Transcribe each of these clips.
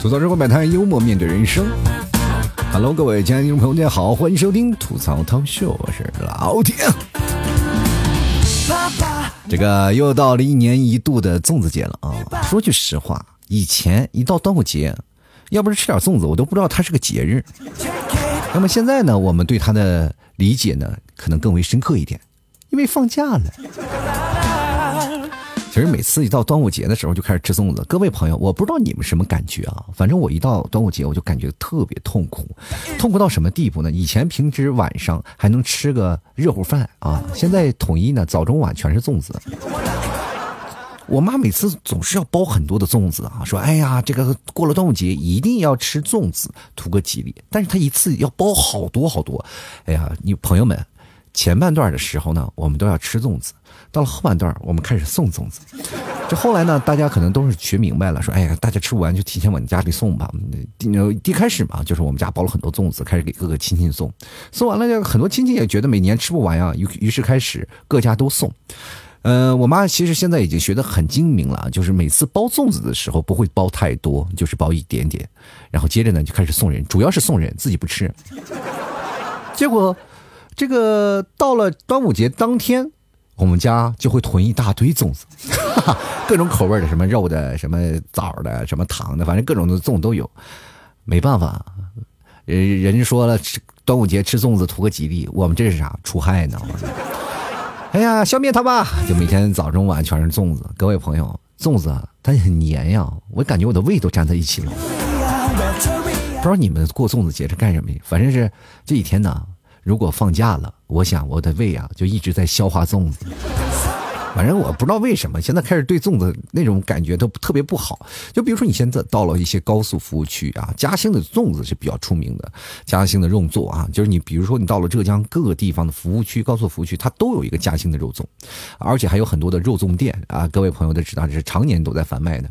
吐槽之后摆摊，幽默面对人生。Hello，各位亲爱的听众朋友，大家好，欢迎收听吐槽涛秀，我是老铁。这个又到了一年一度的粽子节了啊！说句实话，以前一到端午节，要不是吃点粽子，我都不知道它是个节日。那么现在呢，我们对它的理解呢，可能更为深刻一点，因为放假了。其实每次一到端午节的时候就开始吃粽子，各位朋友，我不知道你们什么感觉啊？反正我一到端午节我就感觉特别痛苦，痛苦到什么地步呢？以前平时晚上还能吃个热乎饭啊，现在统一呢早中晚全是粽子。我妈每次总是要包很多的粽子啊，说哎呀，这个过了端午节一定要吃粽子，图个吉利。但是她一次要包好多好多，哎呀，你朋友们，前半段的时候呢，我们都要吃粽子。到了后半段，我们开始送粽子。这后来呢，大家可能都是学明白了，说：“哎呀，大家吃不完就提前往家里送吧。”一开始嘛，就是我们家包了很多粽子，开始给各个亲戚送。送完了，很多亲戚也觉得每年吃不完呀，于于是开始各家都送。嗯，我妈其实现在已经学得很精明了，就是每次包粽子的时候不会包太多，就是包一点点，然后接着呢就开始送人，主要是送人，自己不吃。结果这个到了端午节当天。我们家就会囤一大堆粽子，各种口味的，什么肉的，什么枣的，什么糖的，反正各种的粽都有。没办法，人人家说了，吃端午节吃粽子图个吉利，我们这是啥？除害呢？哎呀，消灭它吧！就每天早中晚全是粽子。各位朋友，粽子它很黏呀，我感觉我的胃都粘在一起了。不知道你们过粽子节是干什么？反正是这几天呢。如果放假了，我想我的胃啊就一直在消化粽子。反正我不知道为什么，现在开始对粽子那种感觉都特别不好。就比如说，你现在到了一些高速服务区啊，嘉兴的粽子是比较出名的。嘉兴的肉粽啊，就是你比如说你到了浙江各个地方的服务区、高速服务区，它都有一个嘉兴的肉粽，而且还有很多的肉粽店啊。各位朋友都知道，这是常年都在贩卖的。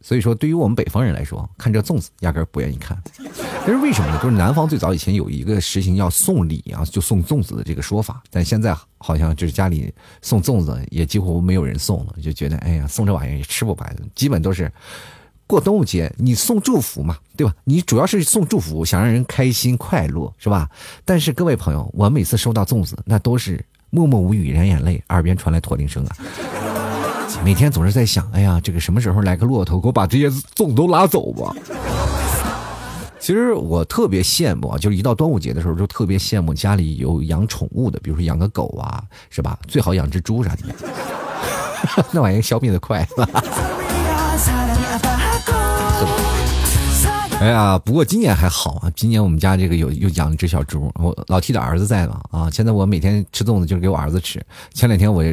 所以说，对于我们北方人来说，看这粽子压根不愿意看。这是为什么呢？就是南方最早以前有一个实行要送礼啊，就送粽子的这个说法，但现在好像就是家里送粽子也几乎没有人送了，就觉得哎呀，送这玩意儿也吃不完，基本都是过端午节你送祝福嘛，对吧？你主要是送祝福，想让人开心快乐，是吧？但是各位朋友，我每次收到粽子，那都是默默无语，两眼泪，耳边传来驼铃声啊。每天总是在想，哎呀，这个什么时候来个骆驼，给我把这些粽都拉走吧。其实我特别羡慕啊，就是一到端午节的时候，就特别羡慕家里有养宠物的，比如说养个狗啊，是吧？最好养只猪啥的，那玩意消灭的快。哎呀，不过今年还好啊，今年我们家这个有又养了只小猪，我老 T 的儿子在嘛啊，现在我每天吃粽子就是给我儿子吃。前两天我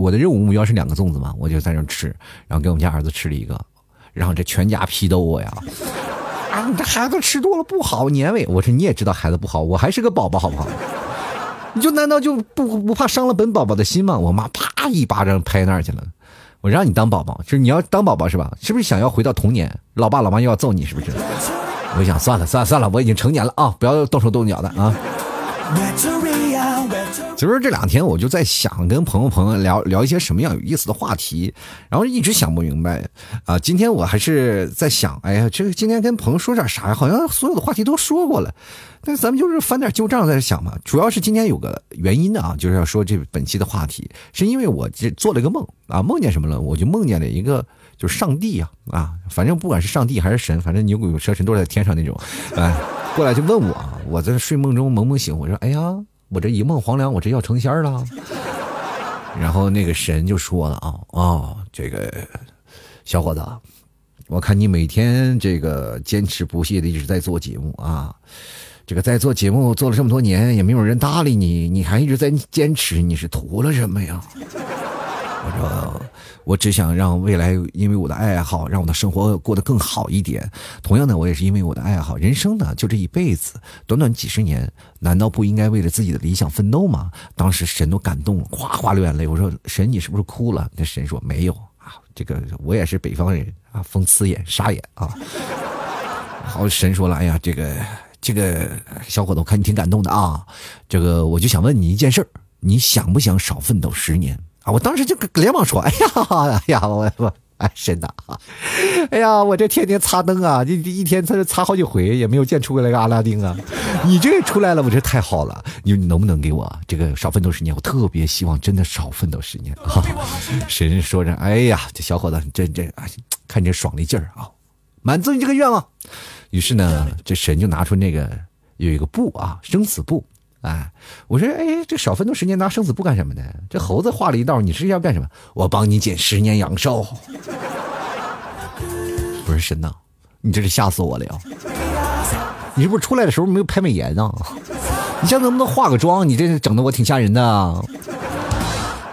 我的任务目标是两个粽子嘛，我就在那吃，然后给我们家儿子吃了一个，然后这全家批斗我呀，啊，你这孩子吃多了不好，年味。我说你也知道孩子不好，我还是个宝宝好不好？你就难道就不不怕伤了本宝宝的心吗？我妈啪一巴掌拍那儿去了。我让你当宝宝，就是你要当宝宝是吧？是不是想要回到童年？老爸老妈又要揍你，是不是？我想算了算了算了，我已经成年了啊，不要动手动脚的啊。其实这两天我就在想跟朋友朋友聊聊一些什么样有意思的话题，然后一直想不明白啊。今天我还是在想，哎呀，这个今天跟朋友说点啥呀？好像所有的话题都说过了，那咱们就是翻点旧账在这想嘛。主要是今天有个原因的啊，就是要说这本期的话题，是因为我这做了一个梦啊，梦见什么了？我就梦见了一个就是上帝呀啊，反正不管是上帝还是神，反正牛鬼蛇神都是在天上那种，哎，过来就问我啊，我在睡梦中蒙蒙醒，我说，哎呀。我这一梦黄粱，我这要成仙了。然后那个神就说了啊啊，这个小伙子，我看你每天这个坚持不懈的一直在做节目啊，这个在做节目做了这么多年，也没有人搭理你，你还一直在坚持，你是图了什么呀？我说。我只想让未来因为我的爱好，让我的生活过得更好一点。同样的，我也是因为我的爱好。人生呢，就这一辈子，短短几十年，难道不应该为了自己的理想奋斗吗？当时神都感动了，哗哗流眼泪。我说神，你是不是哭了？那神说没有啊，这个我也是北方人啊，风刺眼沙眼啊。好，神说了，哎呀，这个这个小伙子，我看你挺感动的啊。这个我就想问你一件事儿，你想不想少奋斗十年啊？我当时就连忙说，哎呀，哎呀，我我。哎，神呐啊！哎呀，我这天天擦灯啊，这这一天擦擦好几回，也没有见出来个阿拉丁啊！你这出来了，我这太好了！你能不能给我这个少奋斗十年？我特别希望真的少奋斗十年啊！神说着，哎呀，这小伙子真真啊，看你这爽的劲儿啊，满足你这个愿望。于是呢，这神就拿出那个有一个布啊，生死布。哎，我说，哎，这少奋斗十年拿生死簿干什么呢？这猴子画了一道，你是要干什么？我帮你减十年阳寿。不是神呐，你这是吓死我了呀！你是不是出来的时候没有拍美颜啊？你现在能不能化个妆？你这整的我挺吓人的。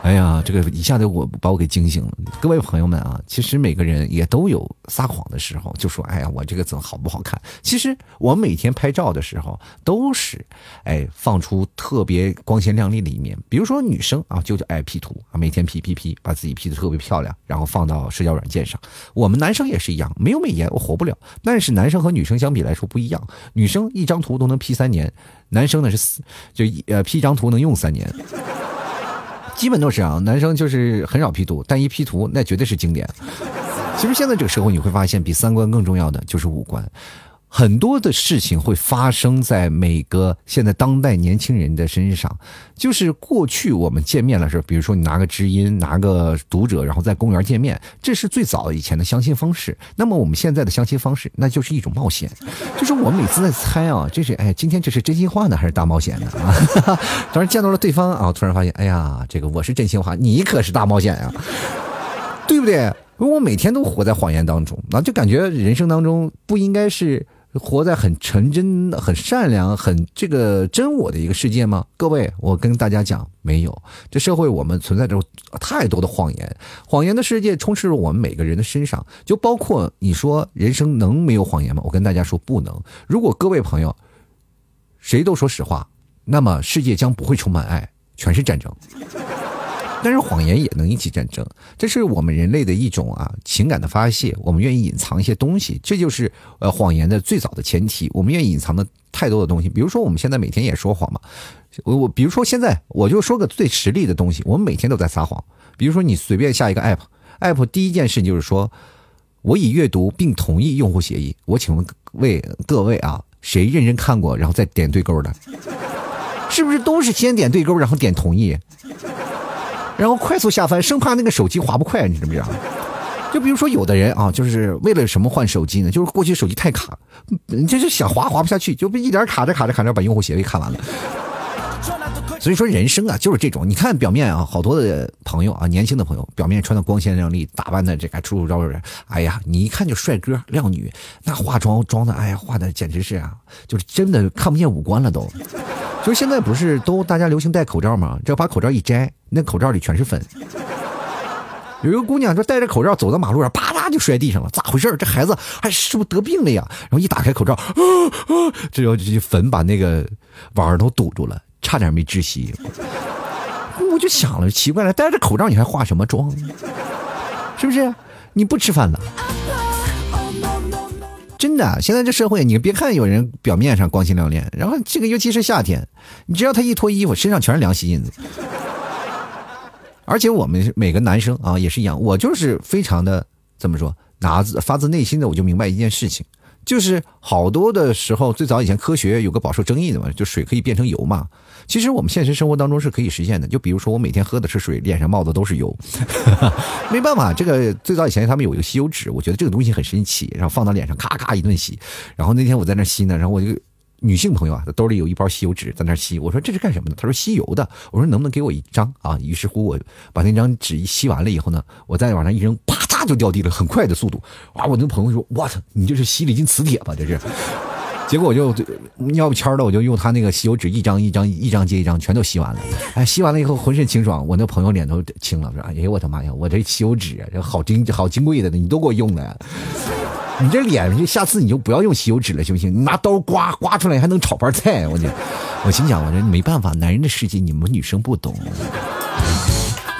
哎呀，这个一下子我把我给惊醒了。各位朋友们啊，其实每个人也都有撒谎的时候，就说：“哎呀，我这个怎么好不好看？”其实我每天拍照的时候都是，哎，放出特别光鲜亮丽的一面。比如说女生啊，就爱 P 图啊，每天 P P P，把自己 P 的特别漂亮，然后放到社交软件上。我们男生也是一样，没有美颜我活不了。但是男生和女生相比来说不一样，女生一张图都能 P 三年，男生呢是四就呃 P 一张图能用三年。基本都是啊，男生就是很少 P 图，但一 P 图那绝对是经典。其实现在这个社会你会发现，比三观更重要的就是五官。很多的事情会发生在每个现在当代年轻人的身上，就是过去我们见面的时候，比如说你拿个知音，拿个读者，然后在公园见面，这是最早以前的相亲方式。那么我们现在的相亲方式，那就是一种冒险，就是我每次在猜啊，这是哎，今天这是真心话呢，还是大冒险呢？啊，当然见到了对方啊，突然发现，哎呀，这个我是真心话，你可是大冒险呀，对不对？如果每天都活在谎言当中，那就感觉人生当中不应该是。活在很纯真、很善良、很这个真我的一个世界吗？各位，我跟大家讲，没有。这社会我们存在着太多的谎言，谎言的世界充斥着我们每个人的身上，就包括你说人生能没有谎言吗？我跟大家说不能。如果各位朋友谁都说实话，那么世界将不会充满爱，全是战争。但是谎言也能引起战争，这是我们人类的一种啊情感的发泄。我们愿意隐藏一些东西，这就是呃谎言的最早的前提。我们愿意隐藏的太多的东西，比如说我们现在每天也说谎嘛。我我比如说现在我就说个最实力的东西，我们每天都在撒谎。比如说你随便下一个 app，app 第一件事就是说我已阅读并同意用户协议。我请问为各位啊，谁认真看过然后再点对勾的？是不是都是先点对勾然后点同意？然后快速下翻，生怕那个手机滑不快，你知不知道？就比如说有的人啊，就是为了什么换手机呢？就是过去手机太卡，就是想滑滑不下去，就一点卡着卡着卡着把用户协议看完了。所以说人生啊就是这种，你看表面啊，好多的朋友啊，年轻的朋友，表面穿的光鲜亮丽，打扮的这个出出招招，哎呀，你一看就帅哥靓女，那化妆妆的，哎呀，化的简直是啊，就是真的看不见五官了都。就现在不是都大家流行戴口罩吗？只要把口罩一摘，那口罩里全是粉。有一个姑娘就戴着口罩走到马路上，啪嗒就摔地上了，咋回事？这孩子还是不是得病了呀？然后一打开口罩，啊啊，这粉把那个碗都堵住了，差点没窒息。我就想了，奇怪了，戴着口罩你还化什么妆？是不是？你不吃饭了？真的，现在这社会，你别看有人表面上光鲜亮丽，然后这个尤其是夏天，你只要他一脱衣服，身上全是凉席印子。而且我们每个男生啊也是一样，我就是非常的怎么说，拿自发自内心的，我就明白一件事情。就是好多的时候，最早以前科学有个饱受争议的嘛，就水可以变成油嘛。其实我们现实生活当中是可以实现的。就比如说我每天喝的是水，脸上冒的都是油，没办法。这个最早以前他们有一个吸油纸，我觉得这个东西很神奇，然后放到脸上咔咔一顿洗。然后那天我在那吸呢，然后我就女性朋友啊，兜里有一包吸油纸在那吸，我说这是干什么的？他说吸油的。我说能不能给我一张啊？于是乎我把那张纸一吸完了以后呢，我再往上一扔，啪嚓就掉地了，很快的速度。哇！我那朋友说：“我操，你这是吸了一斤磁铁吧？这是。”结果我就尿不签的，我就用他那个吸油纸一张一张一张接一张全都吸完了。哎，吸完了以后浑身清爽，我那朋友脸都青了，说：“哎呀，我的妈呀，我这吸油纸这好金好金贵的呢，你都给我用了。”你这脸，下次你就不要用吸油纸了，行不行？你拿刀刮刮出来，还能炒盘菜。我这，我心想，我这没办法，男人的世界你们女生不懂。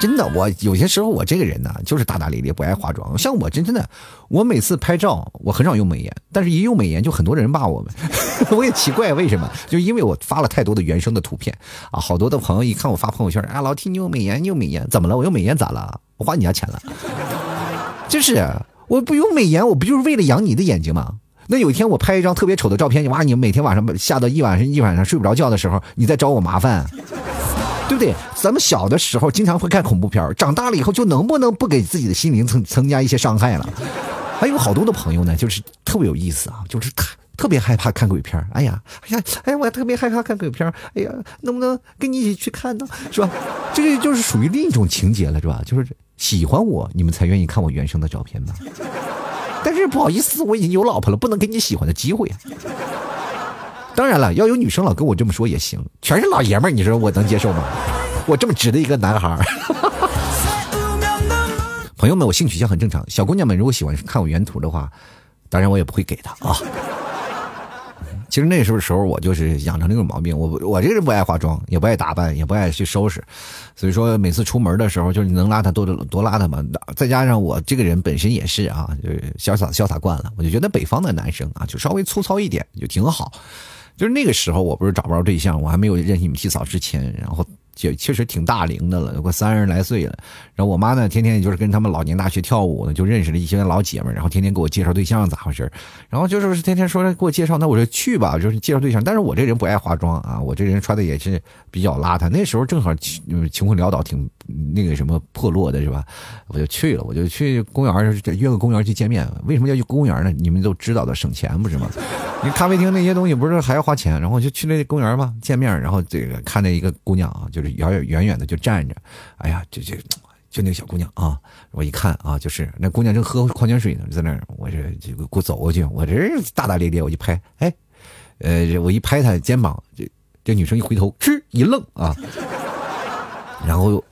真的，我有些时候我这个人呢，就是大大咧咧，不爱化妆。像我真真的，我每次拍照，我很少用美颜，但是一用美颜，就很多人骂我们。我也奇怪为什么，就因为我发了太多的原生的图片啊，好多的朋友一看我发朋友圈，啊，老 T 你有美颜，你有美颜，怎么了？我用美颜咋了？我花你家钱了？就是我不用美颜，我不就是为了养你的眼睛吗？那有一天我拍一张特别丑的照片，你哇，你每天晚上吓到一晚上一晚上睡不着觉的时候，你再找我麻烦，对不对？咱们小的时候经常会看恐怖片，长大了以后就能不能不给自己的心灵增增加一些伤害了？还有好多的朋友呢，就是特别有意思啊，就是特特别害怕看鬼片哎呀，哎呀，哎呀，我特别害怕看鬼片哎呀，能不能跟你一起去看呢？是吧？这个就是属于另一种情节了，是吧？就是喜欢我，你们才愿意看我原生的照片吧。但是不好意思，我已经有老婆了，不能给你喜欢的机会。当然了，要有女生老跟我这么说也行，全是老爷们儿，你说我能接受吗？我这么直的一个男孩儿。朋友们，我性取向很正常。小姑娘们如果喜欢看我原图的话，当然我也不会给她啊。其实那时候时候我就是养成那种毛病，我我这个人不爱化妆，也不爱打扮，也不爱去收拾，所以说每次出门的时候就是能邋遢多多邋遢嘛。再加上我这个人本身也是啊，就是潇洒潇洒惯了，我就觉得北方的男生啊就稍微粗糙一点就挺好。就是那个时候我不是找不着对象，我还没有认识你们七嫂之前，然后。就确实挺大龄的了，有个三十来岁了。然后我妈呢，天天也就是跟他们老年大学跳舞呢，就认识了一些老姐们然后天天给我介绍对象，咋回事然后就是天天说给我介绍，那我说去吧，就是介绍对象。但是我这人不爱化妆啊，我这人穿的也是比较邋遢。那时候正好穷困潦倒，挺那个什么破落的是吧？我就去了，我就去公园约个公园去见面。为什么要去公园呢？你们都知道的，省钱不是吗？你咖啡厅那些东西不是还要花钱？然后就去那公园嘛，见面，然后这个看见一个姑娘啊，就是。远远远远的就站着，哎呀，就就就那个小姑娘啊，我一看啊，就是那姑娘正喝矿泉水呢，在那儿，我这就给我走过去，我这大大咧咧，我就拍，哎，呃，我一拍她肩膀，这这女生一回头，吱一愣啊，然后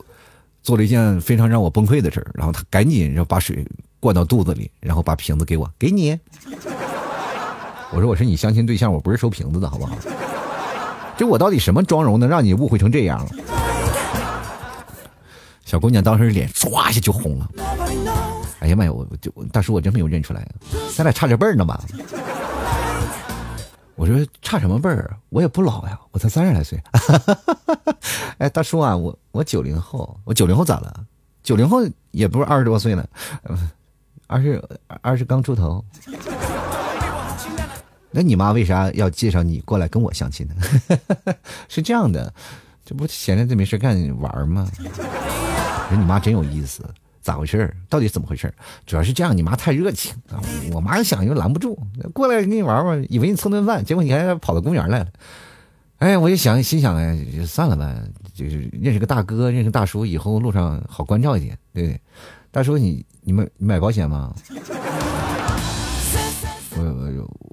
做了一件非常让我崩溃的事儿，然后她赶紧然后把水灌到肚子里，然后把瓶子给我，给你，我说我是你相亲对象，我不是收瓶子的好不好？这我到底什么妆容能让你误会成这样了？小姑娘当时脸唰一下就红了。哎呀妈呀，我就大叔我真没有认出来，咱俩差着辈儿呢吧？我说差什么辈儿？我也不老呀，我才三十来岁。哎，大叔啊，我我九零后，我九零后咋了？九零后也不是二十多岁呢，二十二十刚出头。那你妈为啥要介绍你过来跟我相亲呢？是这样的，这不闲着这没事干玩吗？我说你妈真有意思，咋回事？到底怎么回事？主要是这样，你妈太热情啊！我妈想又拦不住，过来跟你玩玩，以为你蹭顿饭，结果你还跑到公园来了。哎，我就想，心想哎，算了吧，就是认识个大哥，认识大叔，以后路上好关照一点，对不对？大叔，你你们买保险吗？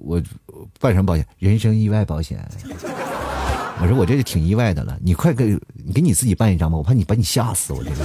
我办什么保险？人身意外保险。我说我这是挺意外的了，你快给你给你自己办一张吧，我怕你把你吓死我这个。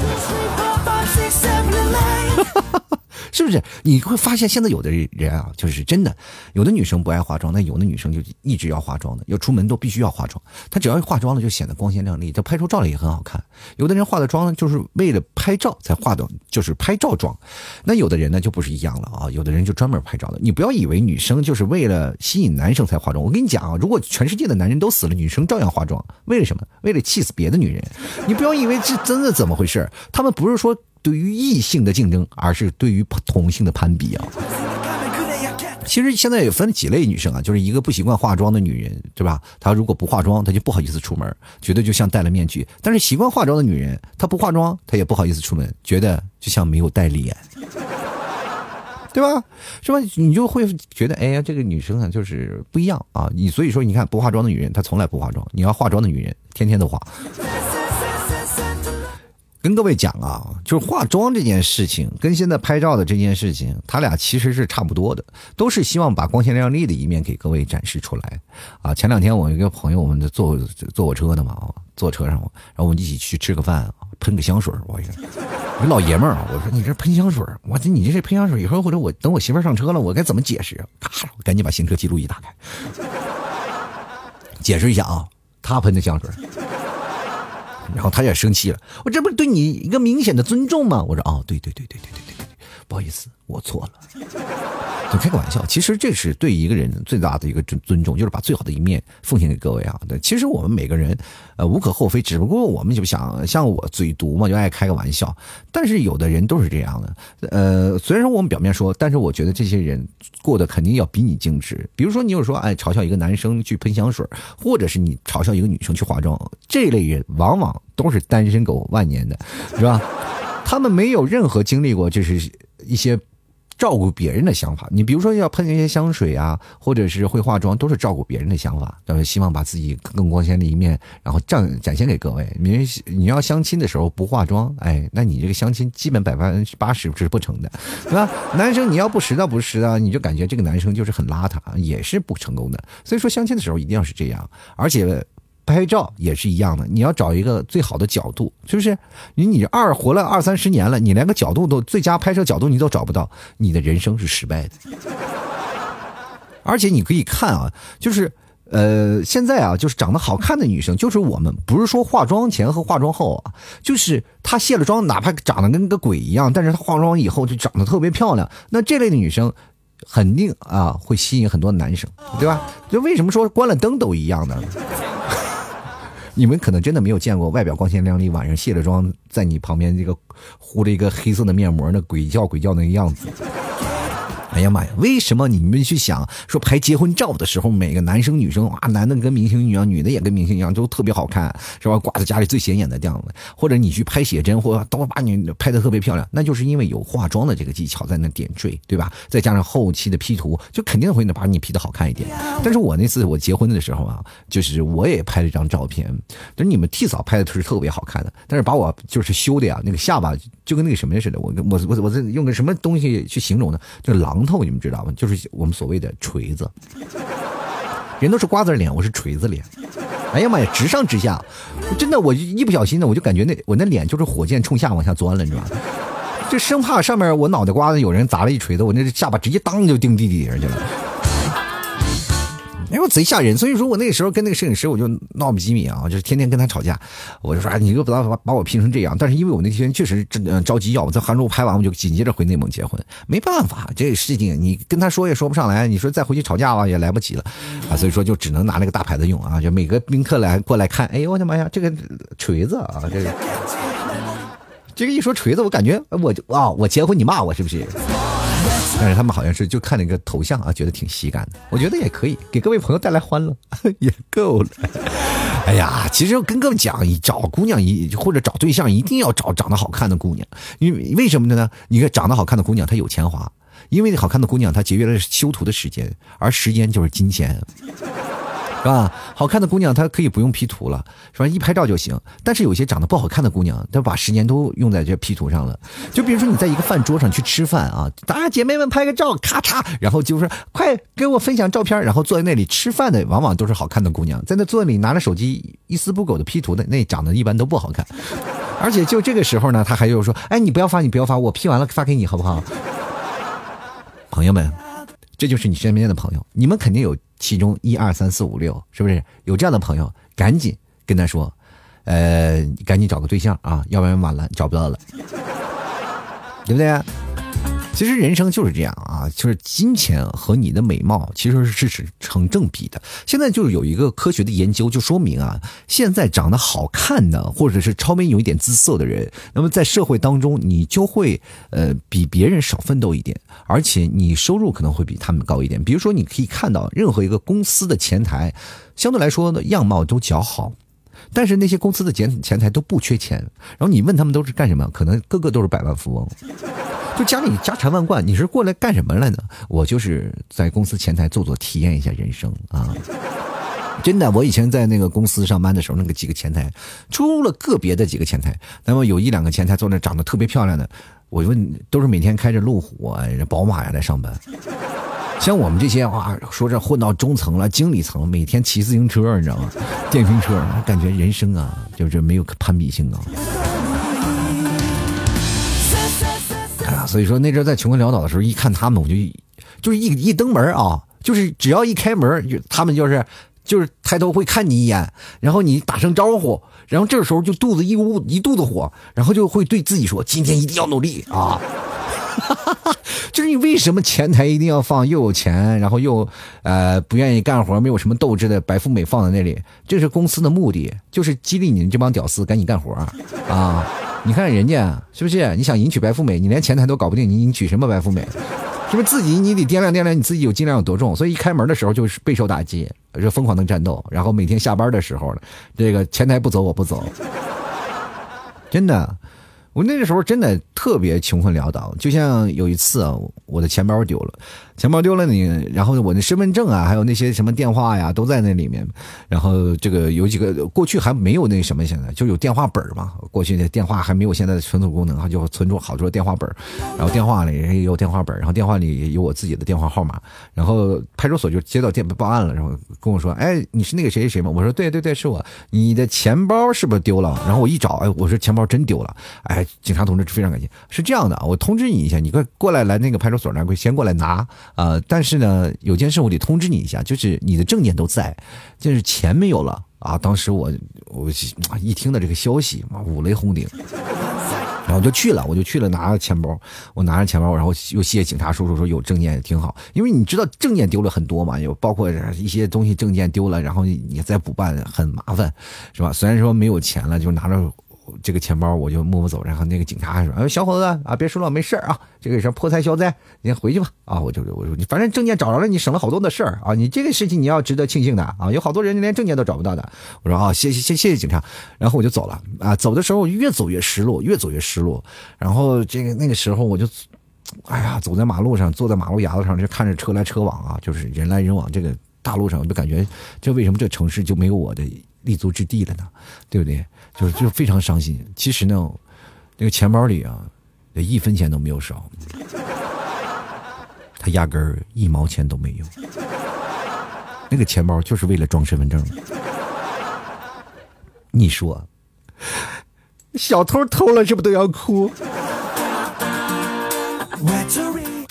是不是？你会发现现在有的人啊，就是真的，有的女生不爱化妆，那有的女生就一直要化妆的，要出门都必须要化妆。她只要一化妆了，就显得光鲜亮丽，她拍出照来也很好看。有的人化的妆就是为了拍照才化的，就是拍照妆。那有的人呢就不是一样了啊，有的人就专门拍照的。你不要以为女生就是为了吸引男生才化妆。我跟你讲啊，如果全世界的男人都死了，女生照样化妆，为了什么？为了气死别的女人。你不要以为这真的怎么回事？他们不是说。对于异性的竞争，而是对于同性的攀比啊。其实现在也分几类女生啊，就是一个不习惯化妆的女人，对吧？她如果不化妆，她就不好意思出门，觉得就像戴了面具；但是习惯化妆的女人，她不化妆，她也不好意思出门，觉得就像没有带脸，对吧？是吧？你就会觉得，哎呀，这个女生啊，就是不一样啊。你所以说，你看不化妆的女人，她从来不化妆；你要化妆的女人，天天都化。跟各位讲啊，就是化妆这件事情，跟现在拍照的这件事情，他俩其实是差不多的，都是希望把光鲜亮丽的一面给各位展示出来。啊，前两天我一个朋友，我们坐坐我车的嘛，坐车上，然后我们一起去吃个饭，喷个香水我一个老爷们儿，我说你这喷香水我这你这是喷香水以后或者我等我媳妇上车了，我该怎么解释？咔，我赶紧把行车记录仪打开，解释一下啊，他喷的香水。然后他也生气了，我这不是对你一个明显的尊重吗？我说哦，对对对对对对对对，不好意思，我错了。就开个玩笑，其实这是对一个人最大的一个尊尊重，就是把最好的一面奉献给各位啊。对，其实我们每个人，呃，无可厚非，只不过我们就想像我嘴毒嘛，就爱开个玩笑。但是有的人都是这样的，呃，虽然说我们表面说，但是我觉得这些人过得肯定要比你精致。比如说，你有说哎嘲笑一个男生去喷香水，或者是你嘲笑一个女生去化妆，这类人往往都是单身狗万年的，是吧？他们没有任何经历过，就是一些。照顾别人的想法，你比如说要喷一些香水啊，或者是会化妆，都是照顾别人的想法，就是希望把自己更光鲜的一面，然后展展现给各位。你你要相亲的时候不化妆，哎，那你这个相亲基本百分之八十是不成的，对吧？男生你要不实到不实啊，你就感觉这个男生就是很邋遢，也是不成功的。所以说相亲的时候一定要是这样，而且。拍照也是一样的，你要找一个最好的角度，是不是？你你二活了二三十年了，你连个角度都最佳拍摄角度你都找不到，你的人生是失败的。而且你可以看啊，就是呃，现在啊，就是长得好看的女生，就是我们不是说化妆前和化妆后啊，就是她卸了妆，哪怕长得跟个鬼一样，但是她化妆以后就长得特别漂亮，那这类的女生肯定啊会吸引很多男生，对吧？就为什么说关了灯都一样呢？你们可能真的没有见过外表光鲜亮丽，晚上卸了妆，在你旁边这个糊了一个黑色的面膜，那鬼叫鬼叫那个样子。哎呀妈呀！为什么你们去想说拍结婚照的时候，每个男生女生啊，男的跟明星一样，女的也跟明星一样，都特别好看，是吧？挂在家里最显眼的这样子，或者你去拍写真，或者都把你拍的特别漂亮，那就是因为有化妆的这个技巧在那点缀，对吧？再加上后期的 P 图，就肯定会把你 P 的好看一点。但是我那次我结婚的时候啊，就是我也拍了一张照片，就是你们替嫂拍的是特别好看的，但是把我就是修的呀，那个下巴就跟那个什么似的，我我我我这用个什么东西去形容呢？就狼。透，你们知道吗？就是我们所谓的锤子。人都是瓜子脸，我是锤子脸。哎呀妈呀，直上直下，真的，我一不小心呢，我就感觉那我那脸就是火箭冲下往下钻了，你知道吗？就生怕上面我脑袋瓜子有人砸了一锤子，我那下巴直接当就钉地底下去了。哎呦，贼吓人！所以说我那个时候跟那个摄影师我就闹不机密啊，就是天天跟他吵架。我就说，你又不要把把我拼成这样。但是因为我那天确实着着急要我在杭州拍完，我就紧接着回内蒙结婚。没办法，这个事情你跟他说也说不上来。你说再回去吵架吧，也来不及了啊。所以说就只能拿那个大牌子用啊，就每个宾客来过来看，哎呦我的妈呀，这个锤子啊，这个 这个一说锤子，我感觉我就啊，我结婚你骂我是不是？但是他们好像是就看那个头像啊，觉得挺喜感的。我觉得也可以给各位朋友带来欢乐，也够了。哎呀，其实跟各位讲，找姑娘一或者找对象，一定要找长得好看的姑娘。因为为什么呢？你看长得好看的姑娘，她有钱花，因为好看的姑娘她节约了修图的时间，而时间就是金钱。是吧？好看的姑娘她可以不用 P 图了，是吧？一拍照就行。但是有些长得不好看的姑娘，她把时间都用在这 P 图上了。就比如说你在一个饭桌上去吃饭啊，大家姐妹们拍个照，咔嚓，然后就是快给我分享照片，然后坐在那里吃饭的往往都是好看的姑娘，在那座位里拿着手机一丝不苟的 P 图的，那长得一般都不好看。而且就这个时候呢，他还又说，哎，你不要发，你不要发，我 P 完了发给你好不好？朋友们。这就是你身边的朋友，你们肯定有其中一二三四五六，是不是有这样的朋友？赶紧跟他说，呃，赶紧找个对象啊，要不然晚了找不到了，对不对？其实人生就是这样啊，就是金钱和你的美貌其实是是成正比的。现在就是有一个科学的研究，就说明啊，现在长得好看的或者是稍微有一点姿色的人，那么在社会当中你就会呃比别人少奋斗一点，而且你收入可能会比他们高一点。比如说，你可以看到任何一个公司的前台，相对来说呢样貌都较好。但是那些公司的前前台都不缺钱，然后你问他们都是干什么？可能个个都是百万富翁，就家里家财万贯。你是过来干什么来呢？我就是在公司前台坐坐，体验一下人生啊！真的，我以前在那个公司上班的时候，那个几个前台，除了个别的几个前台，那么有一两个前台坐那长得特别漂亮的，我问都是每天开着路虎啊、宝马呀来上班。像我们这些啊，说这混到中层了，经理层，每天骑自行车，你知道吗？电瓶车，感觉人生啊，就是没有攀比性啊。哎呀，所以说那阵在穷困潦倒的时候，一看他们，我就就是一一登门啊，就是只要一开门，就他们就是就是抬头会看你一眼，然后你打声招呼，然后这时候就肚子一屋一肚子火，然后就会对自己说：今天一定要努力啊。哈 哈就是你为什么前台一定要放又有钱，然后又呃不愿意干活、没有什么斗志的白富美放在那里？这是公司的目的，就是激励你们这帮屌丝赶紧干活啊！你看人家是不是？你想迎娶白富美，你连前台都搞不定，你迎娶什么白富美？是不是自己你得掂量掂量你自己有斤两有多重？所以一开门的时候就是备受打击，就疯狂的战斗，然后每天下班的时候，这个前台不走我不走，真的。我那个时候真的特别穷困潦倒，就像有一次啊，我的钱包丢了，钱包丢了你，然后我的身份证啊，还有那些什么电话呀，都在那里面。然后这个有几个过去还没有那什么，现在就有电话本嘛。过去的电话还没有现在的存储功能，就存储好多电话本然后电话里也有电话本然后电话里有我自己的电话号码。然后派出所就接到电报案了，然后跟我说：“哎，你是那个谁谁谁吗？”我说：“对对对，是我。你的钱包是不是丢了？”然后我一找，哎，我说钱包真丢了，哎。警察同志非常感谢。是这样的啊，我通知你一下，你快过来来那个派出所那，快先过来拿呃。但是呢，有件事我得通知你一下，就是你的证件都在，就是钱没有了啊。当时我我一听到这个消息，五雷轰顶，然后就去了，我就去了拿着钱包，我拿着钱包，然后又谢谢警察叔叔说有证件也挺好，因为你知道证件丢了很多嘛，有包括一些东西证件丢了，然后你再补办很麻烦，是吧？虽然说没有钱了，就拿着。这个钱包我就默默走，然后那个警察还说：“哎，小伙子啊，别说了，没事啊，这个是破财消灾，你先回去吧。”啊，我就我说你反正证件找着了，你省了好多的事儿啊，你这个事情你要值得庆幸的啊，有好多人连证件都找不到的。我说啊，谢谢谢谢谢警察，然后我就走了啊。走的时候越走越失落，越走越失落。然后这个那个时候我就，哎呀，走在马路上，坐在马路牙子上就看着车来车往啊，就是人来人往，这个大路上我就感觉，这为什么这城市就没有我的立足之地了呢？对不对？就就非常伤心。其实呢，那个钱包里啊，一分钱都没有少，他压根儿一毛钱都没有。那个钱包就是为了装身份证。你说，小偷偷了是不都要哭？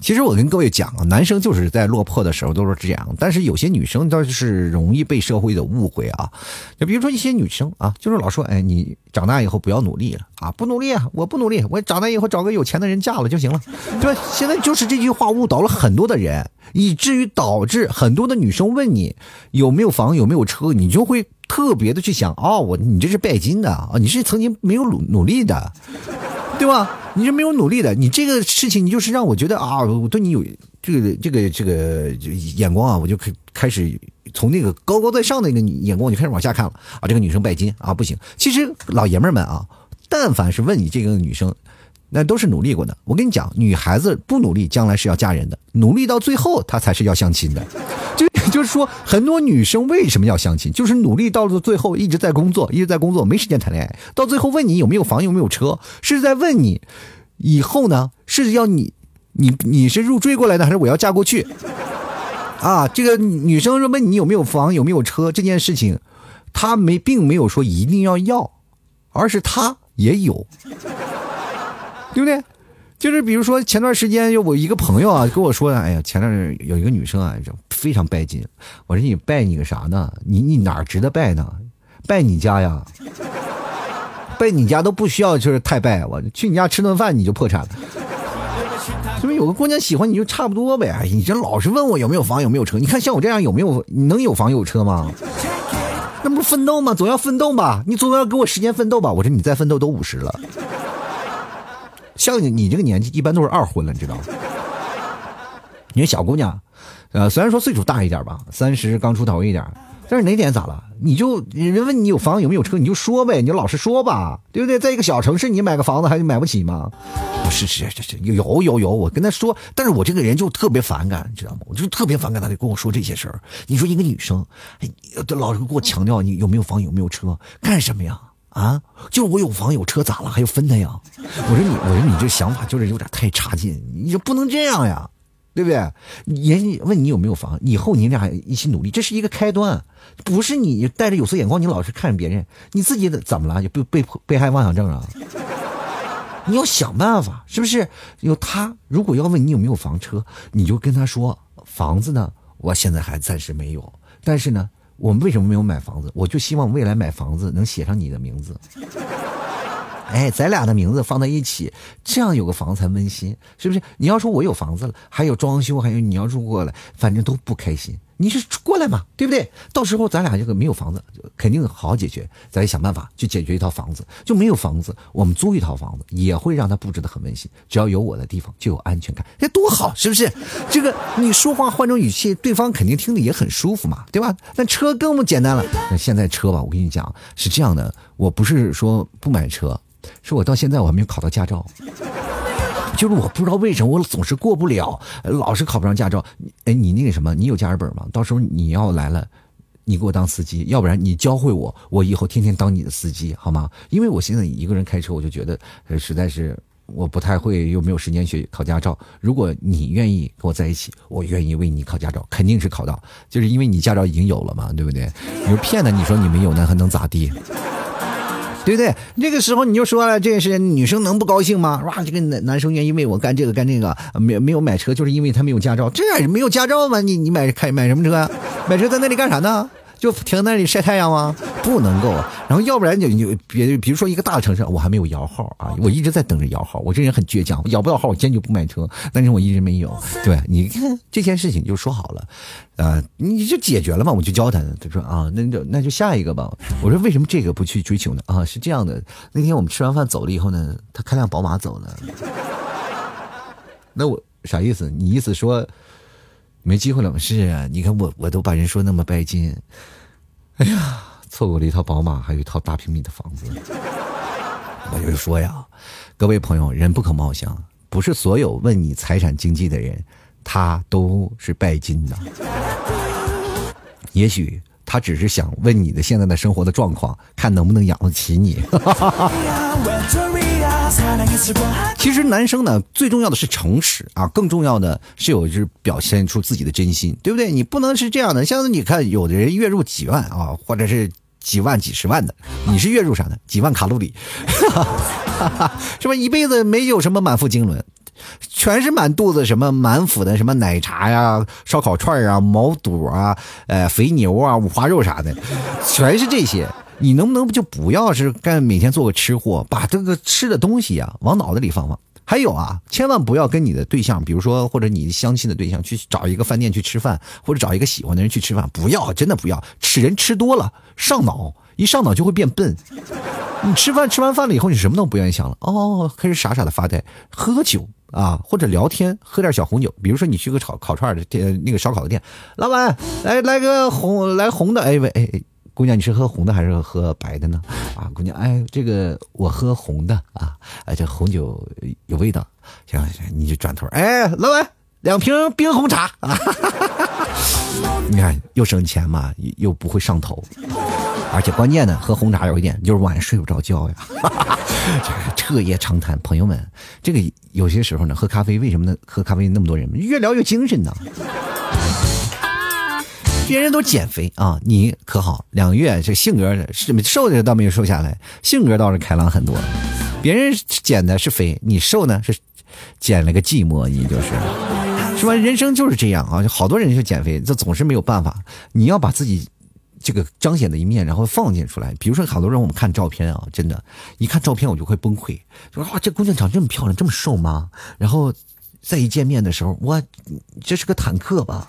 其实我跟各位讲啊，男生就是在落魄的时候都是这样，但是有些女生倒是容易被社会的误会啊。就比如说一些女生啊，就是老说，哎，你长大以后不要努力了啊，不努力啊，我不努力，我长大以后找个有钱的人嫁了就行了，对吧？现在就是这句话误导了很多的人，以至于导致很多的女生问你有没有房有没有车，你就会特别的去想，哦，我你这是拜金的啊，你是曾经没有努努力的。对吧？你是没有努力的，你这个事情，你就是让我觉得啊，我对你有这个这个这个眼光啊，我就开开始从那个高高在上的那个眼光，就开始往下看了啊。这个女生拜金啊，不行。其实老爷们们啊，但凡是问你这个女生，那都是努力过的。我跟你讲，女孩子不努力，将来是要嫁人的；努力到最后，她才是要相亲的。就 就是说，很多女生为什么要相亲？就是努力到了最后，一直在工作，一直在工作，没时间谈恋爱。到最后问你有没有房，有没有车，是在问你以后呢？是要你，你你是入赘过来的，还是我要嫁过去？啊，这个女生说问你有没有房，有没有车这件事情，她没并没有说一定要要，而是她也有，对不对？就是比如说前段时间有我一个朋友啊跟我说，哎呀，前段有一个女生啊，非常拜金。我说你拜你个啥呢？你你哪值得拜呢？拜你家呀？拜你家都不需要，就是太拜。我去你家吃顿饭你就破产了。是不是有个姑娘喜欢你就差不多呗？你这老是问我有没有房有没有车？你看像我这样有没有？你能有房有车吗？那不奋斗吗？总要奋斗吧？你总要给我时间奋斗吧？我说你再奋斗都五十了。像你你这个年纪，一般都是二婚了，你知道吗？你说小姑娘，呃，虽然说岁数大一点吧，三十刚出头一点，但是哪点咋了？你就人问你有房有没有车，你就说呗，你就老实说吧，对不对？在一个小城市，你买个房子还买不起吗？不是是是是，有有有，我跟他说，但是我这个人就特别反感，你知道吗？我就特别反感他跟我说这些事儿。你说一个女生，哎，老是给我强调你有没有房有没有车，干什么呀？啊，就是我有房有车咋了，还要分他呀？我说你，我说你这想法就是有点太差劲，你就不能这样呀，对不对？人家问你有没有房，以后你俩一起努力，这是一个开端，不是你带着有色眼光，你老是看别人，你自己怎么了？就被被被害妄想症啊？你要想办法，是不是？有他如果要问你有没有房车，你就跟他说房子呢，我现在还暂时没有，但是呢。我们为什么没有买房子？我就希望未来买房子能写上你的名字，哎，咱俩的名字放在一起，这样有个房才温馨，是不是？你要说我有房子了，还有装修，还有你要住过来，反正都不开心。你是过来嘛，对不对？到时候咱俩这个没有房子，肯定好好解决，咱想办法去解决一套房子。就没有房子，我们租一套房子也会让他布置的很温馨。只要有我的地方就有安全感，这多好，是不是？这个你说话换种语气，对方肯定听着也很舒服嘛，对吧？那车更不简单了。那现在车吧，我跟你讲是这样的，我不是说不买车，是我到现在我还没有考到驾照。就是我不知道为什么我总是过不了，老是考不上驾照。哎，你那个什么，你有驾驶本吗？到时候你要来了，你给我当司机，要不然你教会我，我以后天天当你的司机，好吗？因为我现在一个人开车，我就觉得实在是我不太会，又没有时间去考驾照。如果你愿意跟我在一起，我愿意为你考驾照，肯定是考到，就是因为你驾照已经有了嘛，对不对？你说骗他，你说你没有，那还能咋地？对不对？那个时候你就说了，这是女生能不高兴吗？哇，这个男男生愿意为我干这个干那个，没没有买车，就是因为他没有驾照。这没有驾照吗？你你买开买什么车啊？买车在那里干啥呢？就停那里晒太阳吗？不能够。然后要不然就就别，比如说一个大城市，我还没有摇号啊，我一直在等着摇号。我这人很倔强，摇不到号我坚决不买车。但是我一直没有。对，你看这件事情就说好了，啊，你就解决了嘛。我就教他，他说啊，那就那就下一个吧。我说为什么这个不去追求呢？啊，是这样的，那天我们吃完饭走了以后呢，他开辆宝马走了。那我啥意思？你意思说？没机会了？是啊，你看我我都把人说那么拜金，哎呀，错过了一套宝马，还有一套大平米的房子。我就说呀，各位朋友，人不可貌相，不是所有问你财产经济的人，他都是拜金的。也许他只是想问你的现在的生活的状况，看能不能养得起你。其实男生呢，最重要的是诚实啊，更重要的是有就是表现出自己的真心，对不对？你不能是这样的，像你看有的人月入几万啊，或者是几万、几十万的，你是月入啥的？几万卡路里，是吧？一辈子没有什么满腹经纶，全是满肚子什么满腹的什么奶茶呀、烧烤串啊、毛肚啊、呃肥牛啊、五花肉啥的，全是这些。你能不能就不要是干每天做个吃货，把这个吃的东西呀往脑子里放放？还有啊，千万不要跟你的对象，比如说或者你相亲的对象去找一个饭店去吃饭，或者找一个喜欢的人去吃饭，不要，真的不要，吃人吃多了上脑，一上脑就会变笨。你吃饭吃完饭了以后，你什么都不愿意想了，哦，开始傻傻的发呆，喝酒啊或者聊天，喝点小红酒，比如说你去个炒烤串的店，那个烧烤的店，老板来来个红来红的，哎喂哎。姑娘，你是喝红的还是喝白的呢？啊，姑娘，哎，这个我喝红的啊，哎，这红酒有味道。行行，你就转头，哎，老板，两瓶冰红茶啊。你看，又省钱嘛，又不会上头，而且关键呢，喝红茶有一点就是晚上睡不着觉呀。这个彻夜长谈，朋友们，这个有些时候呢，喝咖啡为什么呢？喝咖啡那么多人越聊越精神呢？别人都减肥啊，你可好？两个月这性格是瘦的倒没有瘦下来，性格倒是开朗很多。别人减的是肥，你瘦呢是减了个寂寞，你就是是吧？人生就是这样啊，就好多人就减肥，这总是没有办法。你要把自己这个彰显的一面，然后放进出来。比如说，好多人我们看照片啊，真的，一看照片我就会崩溃，说哇，这姑娘长这么漂亮，这么瘦吗？然后再一见面的时候，我这是个坦克吧？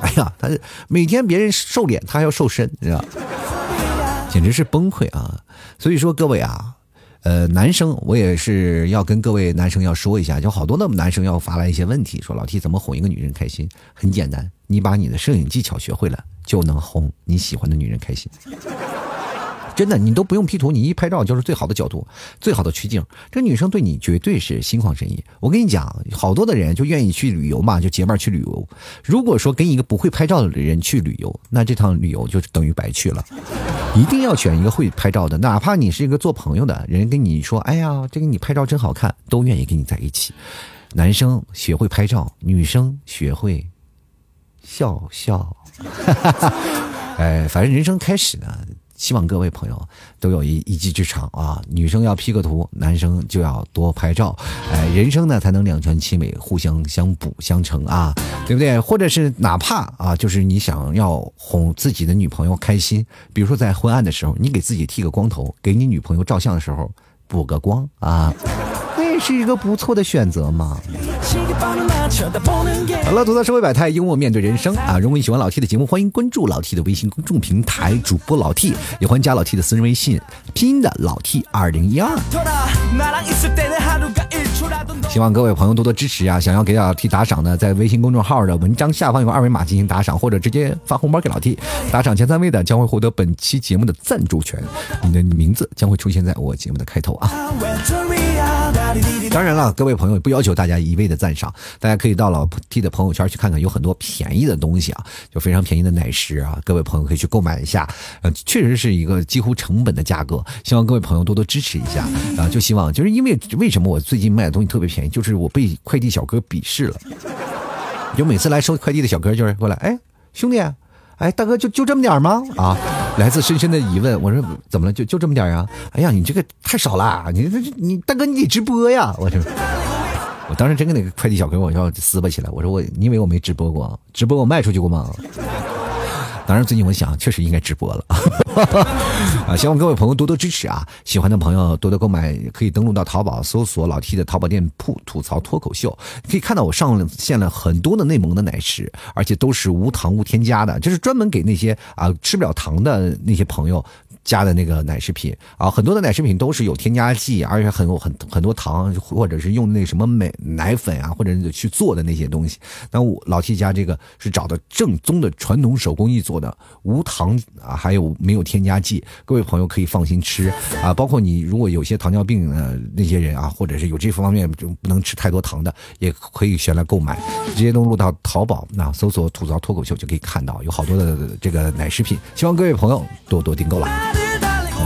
哎呀，他每天别人瘦脸，他还要瘦身，你知道？简直是崩溃啊！所以说各位啊，呃，男生我也是要跟各位男生要说一下，就好多那么男生要发来一些问题，说老 T 怎么哄一个女人开心？很简单，你把你的摄影技巧学会了，就能哄你喜欢的女人开心。真的，你都不用 P 图，你一拍照就是最好的角度，最好的取景。这女生对你绝对是心旷神怡。我跟你讲，好多的人就愿意去旅游嘛，就结伴去旅游。如果说跟一个不会拍照的人去旅游，那这趟旅游就等于白去了。一定要选一个会拍照的，哪怕你是一个做朋友的人，跟你说：“哎呀，这个你拍照真好看”，都愿意跟你在一起。男生学会拍照，女生学会笑笑。哎，反正人生开始呢。希望各位朋友都有一一技之长啊！女生要 P 个图，男生就要多拍照，哎，人生呢才能两全其美，互相相补相成啊，对不对？或者是哪怕啊，就是你想要哄自己的女朋友开心，比如说在昏暗的时候，你给自己剃个光头，给你女朋友照相的时候补个光啊。是一个不错的选择嘛。好了，吐槽社会百态，幽默面对人生啊！如果你喜欢老 T 的节目，欢迎关注老 T 的微信公众平台，主播老 T，也欢迎加老 T 的私人微信，拼音的老 T 二零一二。希望各位朋友多多支持啊！想要给老 T 打赏的，在微信公众号的文章下方有二维码进行打赏，或者直接发红包给老 T。打赏前三位的将会获得本期节目的赞助权，你的名字将会出现在我节目的开头啊！当然了，各位朋友不要求大家一味的赞赏，大家可以到老 T 的朋友圈去看看，有很多便宜的东西啊，就非常便宜的奶食啊，各位朋友可以去购买一下，呃，确实是一个几乎成本的价格，希望各位朋友多多支持一下啊，就希望就是因为为什么我最近卖的东西特别便宜，就是我被快递小哥鄙视了，就每次来收快递的小哥就是过来，哎，兄弟。哎，大哥，就就这么点吗？啊，来自深深的疑问。我说怎么了？就就这么点啊？哎呀，你这个太少了。你这你大哥，你得直播呀！我这，我当时真跟那个快递小哥我要撕巴起来。我说我，你以为我没直播过？直播我卖出去过吗？当然，最近我想，确实应该直播了 啊！希望各位朋友多多支持啊！喜欢的朋友多多购买，可以登录到淘宝搜索老 T 的淘宝店铺吐槽脱口秀，可以看到我上线了很多的内蒙的奶食，而且都是无糖无添加的，就是专门给那些啊吃不了糖的那些朋友。加的那个奶食品啊，很多的奶食品都是有添加剂，而且很有很很多糖，或者是用那什么美奶粉啊，或者是去做的那些东西。那我老 T 家这个是找的正宗的传统手工艺做的，无糖啊，还有没有添加剂，各位朋友可以放心吃啊。包括你如果有些糖尿病的那些人啊，或者是有这方面就不能吃太多糖的，也可以选来购买，直接登录到淘宝，那搜索吐槽脱口秀就可以看到有好多的这个奶食品，希望各位朋友多多订购了。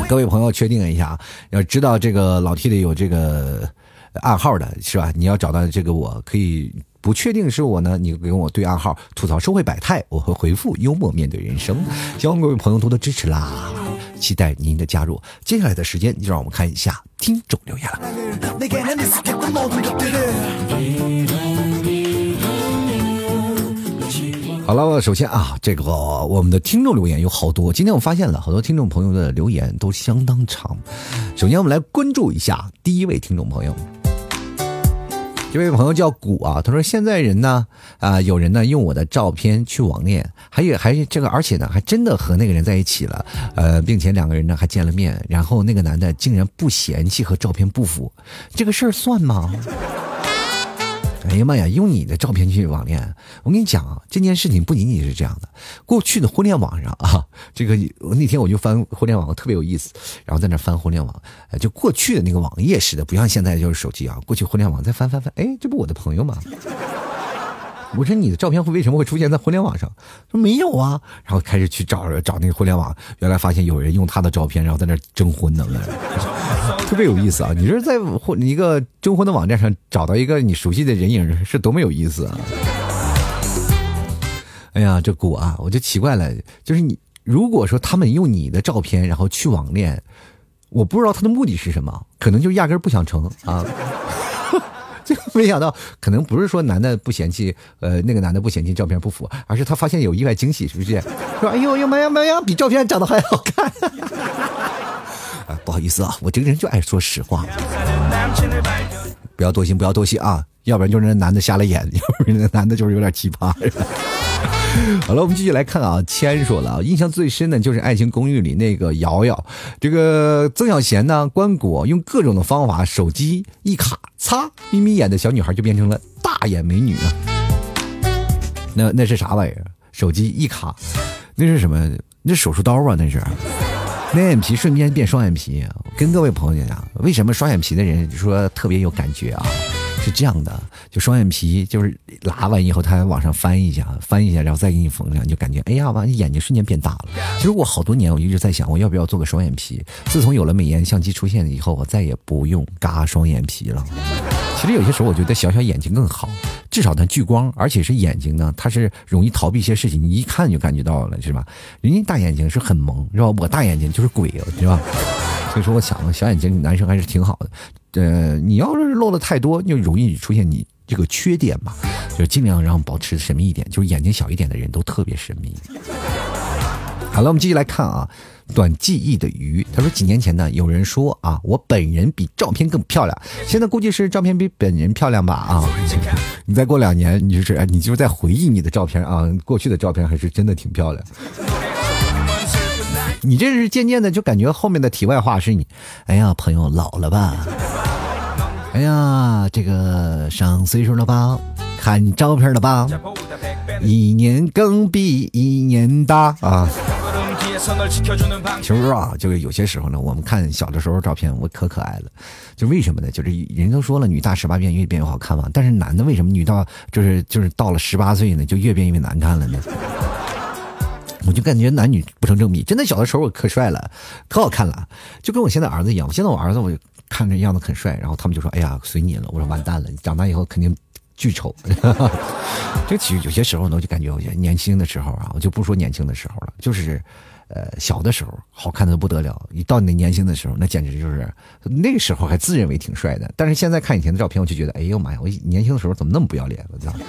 各位朋友，确定一下啊！要知道这个老 T 里有这个暗号的是吧？你要找到这个，我可以不确定是我呢，你跟我对暗号，吐槽社会百态，我会回复幽默面对人生。希望各位朋友多多支持啦！期待您的加入。接下来的时间，就让我们看一下听众留言了。好了，首先啊，这个我们的听众留言有好多。今天我发现了好多听众朋友的留言都相当长。首先，我们来关注一下第一位听众朋友，这位朋友叫古啊，他说现在人呢啊，有人呢用我的照片去网恋，还有还这个，而且呢还真的和那个人在一起了，呃，并且两个人呢还见了面，然后那个男的竟然不嫌弃和照片不符，这个事儿算吗？哎呀妈呀！用你的照片去网恋，我跟你讲啊，这件事情不仅仅是这样的。过去的互联网上啊，这个那天我就翻互联网，特别有意思。然后在那翻互联网，就过去的那个网页似的，不像现在就是手机啊。过去互联网再翻翻翻，哎，这不我的朋友吗？我说你的照片会为什么会出现在互联网上？说没有啊，然后开始去找找那个互联网，原来发现有人用他的照片，然后在那征婚呢，特别有意思啊！你说在一个征婚的网站上找到一个你熟悉的人影，是多么有意思啊！哎呀，这古啊，我就奇怪了，就是你如果说他们用你的照片然后去网恋，我不知道他的目的是什么，可能就压根不想成啊。就没想到，可能不是说男的不嫌弃，呃，那个男的不嫌弃照片不符，而是他发现有意外惊喜，是不是？说哎呦呦妈呀妈呀，比照片长得还好看。啊，不好意思啊，我这个人就爱说实话，不要多心，不要多心啊，要不然就是那男的瞎了眼，要不然那男的就是有点奇葩。好了，我们继续来看啊。谦说了啊，印象最深的就是《爱情公寓》里那个瑶瑶，这个曾小贤呢，关谷用各种的方法，手机一卡，擦，眯眯眼的小女孩就变成了大眼美女啊。那那是啥玩意儿？手机一卡，那是什么？那手术刀啊？那是？那眼皮瞬间变双眼皮。跟各位朋友讲，为什么双眼皮的人说特别有感觉啊？是这样的，就双眼皮，就是拉完以后，他往上翻一下，翻一下，然后再给你缝上，就感觉哎呀，完眼睛瞬间变大了。其实我好多年，我一直在想，我要不要做个双眼皮？自从有了美颜相机出现以后，我再也不用嘎双眼皮了。其实有些时候我觉得小小眼睛更好，至少它聚光，而且是眼睛呢，它是容易逃避一些事情，你一看就感觉到了，是吧？人家大眼睛是很萌，是吧？我大眼睛就是鬼，是吧？所以说，我想小眼睛男生还是挺好的。呃，你要是露的太多，就容易出现你这个缺点嘛，就尽量让保持神秘一点，就是眼睛小一点的人都特别神秘。好了，我们继续来看啊。短记忆的鱼，他说几年前呢，有人说啊，我本人比照片更漂亮。现在估计是照片比本人漂亮吧啊。你再过两年，你就是哎，你就是在回忆你的照片啊，过去的照片还是真的挺漂亮。你这是渐渐的就感觉后面的题外话是你，哎呀，朋友老了吧？哎呀，这个上岁数了吧？看照片了吧？一年更比一年大啊。其实啊，就是有些时候呢，我们看小的时候照片，我可可爱了。就为什么呢？就是人都说了，女大十八变，越变越好看嘛。但是男的为什么女到就是就是到了十八岁呢，就越变越难看了呢？我就感觉男女不成正比。真的，小的时候我可帅了，可好看了，就跟我现在儿子一样。我现在我儿子我就看着样子很帅，然后他们就说：“哎呀，随你了。”我说：“完蛋了，你长大以后肯定巨丑。”就其实有些时候呢，我就感觉我觉得年轻的时候啊，我就不说年轻的时候了，就是。呃，小的时候好看的不得了，一到你年轻的时候，那简直就是那个时候还自认为挺帅的。但是现在看以前的照片，我就觉得，哎呦妈呀，我年轻的时候怎么那么不要脸了？知道吗？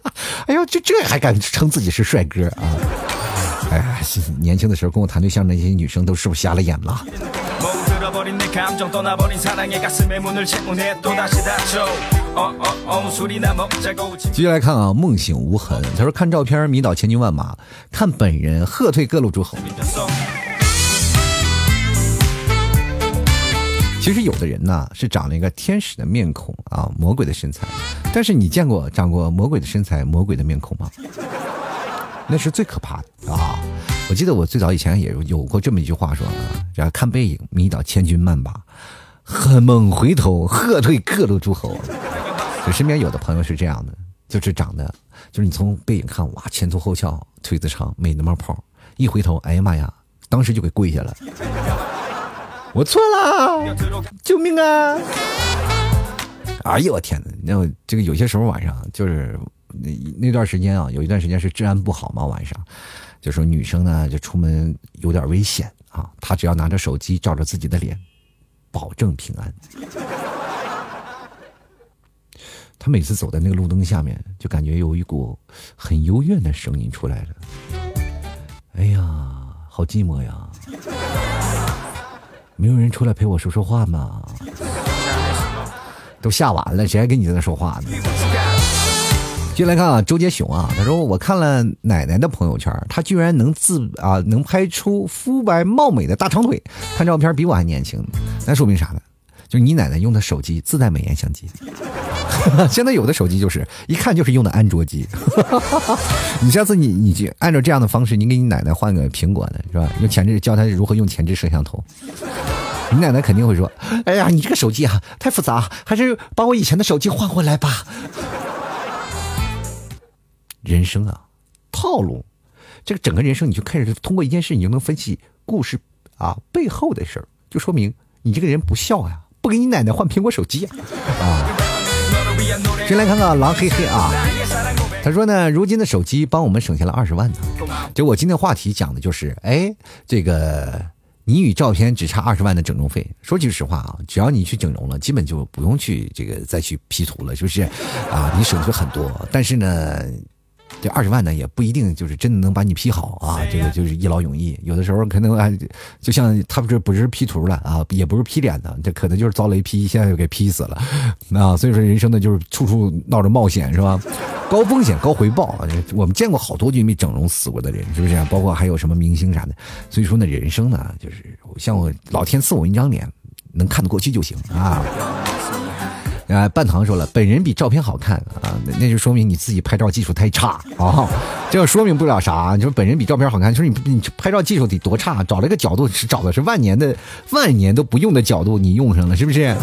哎呦，这这还敢称自己是帅哥啊？哎呀，年轻的时候跟我谈对象那些女生都是不是瞎了眼了？继续来看啊，梦醒无痕。他说看照片迷倒千军万马，看本人喝退各路诸侯。其实有的人呢是长了一个天使的面孔啊，魔鬼的身材。但是你见过长过魔鬼的身材、魔鬼的面孔吗？那是最可怕的啊！我记得我最早以前也有过这么一句话说啊，然后看背影迷倒千军万马，很猛回头喝退各路诸侯。就身边有的朋友是这样的，就是长得，就是你从背影看，哇，前凸后翘，腿子长，美的冒泡，一回头，哎呀妈呀，当时就给跪下了。我错了，救命啊！哎呦我天哪，那这个有些时候晚上就是那那段时间啊，有一段时间是治安不好嘛，晚上就说女生呢就出门有点危险啊，她只要拿着手机照着自己的脸，保证平安。他每次走在那个路灯下面，就感觉有一股很幽怨的声音出来了。哎呀，好寂寞呀！没有人出来陪我说说话吗？都下完了，谁还跟你在那说话呢？进来看啊，周杰雄啊，他说我看了奶奶的朋友圈，他居然能自啊能拍出肤白貌美的大长腿，看照片比我还年轻，那说明啥呢？就你奶奶用的手机自带美颜相机。现在有的手机就是一看就是用的安卓机，你 下次你你就按照这样的方式，你给你奶奶换个苹果的是吧？用前置教她如何用前置摄像头，你奶奶肯定会说：“哎呀，你这个手机啊太复杂，还是把我以前的手机换回来吧。”人生啊，套路，这个整个人生你就开始通过一件事，你就能分析故事啊背后的事儿，就说明你这个人不孝呀，不给你奶奶换苹果手机啊。先来看看狼嘿嘿啊，他说呢，如今的手机帮我们省下了二十万呢。就我今天话题讲的就是，哎，这个你与照片只差二十万的整容费。说句实话啊，只要你去整容了，基本就不用去这个再去 P 图了，是不是？啊，你省去很多。但是呢。这二十万呢，也不一定就是真的能把你 P 好啊，这个就是一劳永逸。有的时候可能啊，就像他们这不是 P 图了啊，也不是 P 脸的，这可能就是遭雷劈，现在又给 P 死了。啊，所以说人生呢，就是处处闹着冒险，是吧？高风险高回报。我们见过好多就因为整容死过的人，是不是？包括还有什么明星啥的。所以说呢，人生呢，就是像我老天赐我一张脸，能看得过去就行啊。啊，半糖说了，本人比照片好看啊，那就说明你自己拍照技术太差啊，这说明不了啥。你说本人比照片好看，就是你你拍照技术得多差，找了个角度是找的是万年的万年都不用的角度，你用上了是不是？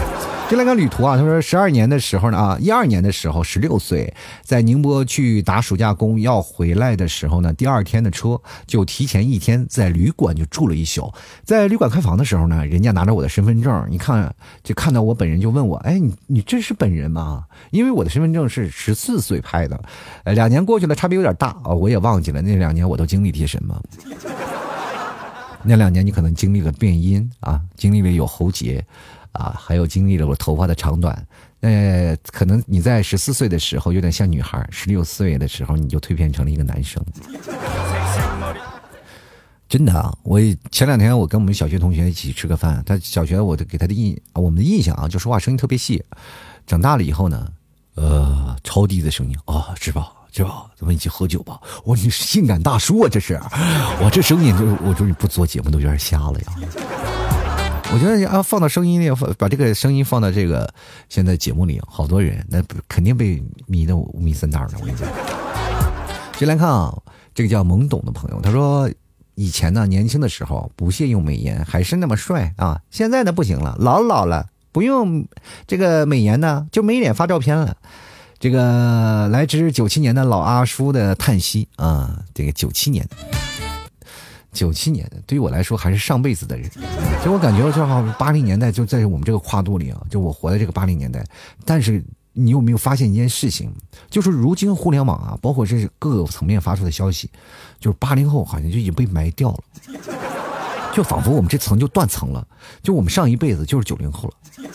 就来看旅途啊，他说十二年的时候呢啊，一二年的时候十六岁，在宁波去打暑假工，要回来的时候呢，第二天的车就提前一天在旅馆就住了一宿。在旅馆开房的时候呢，人家拿着我的身份证，你看就看到我本人就问我，哎，你你这这是本人吗？因为我的身份证是十四岁拍的，呃，两年过去了，差别有点大啊，我也忘记了那两年我都经历些什么。那两年你可能经历了变音啊，经历了有喉结。啊，还有经历了我头发的长短，呃，可能你在十四岁的时候有点像女孩，十六岁的时候你就蜕变成了一个男生。真的啊，我前两天我跟我们小学同学一起吃个饭，他小学我的给他的印，我们的印象啊，就说话声音特别细。长大了以后呢，呃，超低的声音啊，知宝，知宝，咱们一起喝酒吧。我你是性感大叔啊，这是，我这声音就我说你不做节目都有点瞎了呀。我觉得啊，放到声音里，放把这个声音放到这个现在节目里，好多人那肯定被迷得五迷三道的。我跟你讲，先来看啊，这个叫懵懂的朋友，他说以前呢年轻的时候不屑用美颜，还是那么帅啊。现在呢不行了，老老了，不用这个美颜呢就没脸发照片了。这个来自九七年的老阿叔的叹息啊，这个九七年的。九七年的，对于我来说还是上辈子的人，就我感觉就好像八零年代就在我们这个跨度里啊，就我活在这个八零年代。但是你有没有发现一件事情，就是如今互联网啊，包括这各个层面发出的消息，就是八零后好像就已经被埋掉了，就仿佛我们这层就断层了，就我们上一辈子就是九零后了，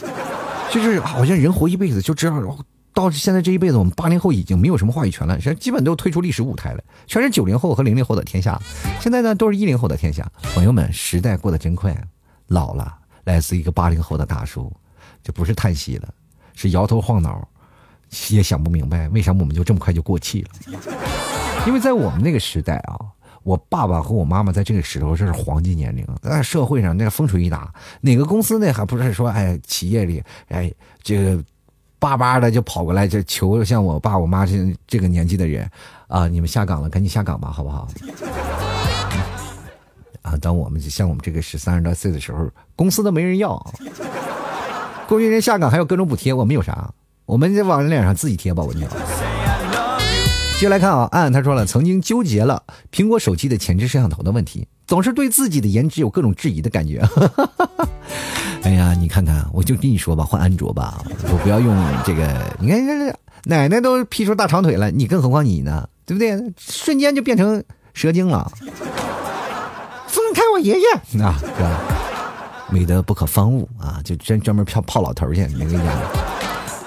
就是好像人活一辈子就知道。到现在这一辈子，我们八零后已经没有什么话语权了，现在基本都退出历史舞台了，全是九零后和零零后的天下。现在呢，都是一零后的天下。朋友们，时代过得真快，老了。来自一个八零后的大叔，这不是叹息了，是摇头晃脑，也想不明白为什么我们就这么快就过气了。因为在我们那个时代啊，我爸爸和我妈妈在这个时候这是黄金年龄，在社会上那个风吹雨打，哪个公司呢还不是说哎，企业里哎这个。巴巴的就跑过来，就求像我爸我妈这这个年纪的人，啊，你们下岗了，赶紧下岗吧，好不好？啊，当我们像我们这个十三十多岁的时候，公司都没人要，工人下岗还有各种补贴，我们有啥？我们就往人脸上自己贴吧，我讲。接来看啊，安安他说了，曾经纠结了苹果手机的前置摄像头的问题，总是对自己的颜值有各种质疑的感觉。哎呀，你看看，我就跟你说吧，换安卓吧，我不要用这个。你看，这奶奶都 P 出大长腿了，你更何况你呢？对不对？瞬间就变成蛇精了。放开我爷爷啊！哥？美德不可方物啊！就专专门泡泡老头去。你跟你讲，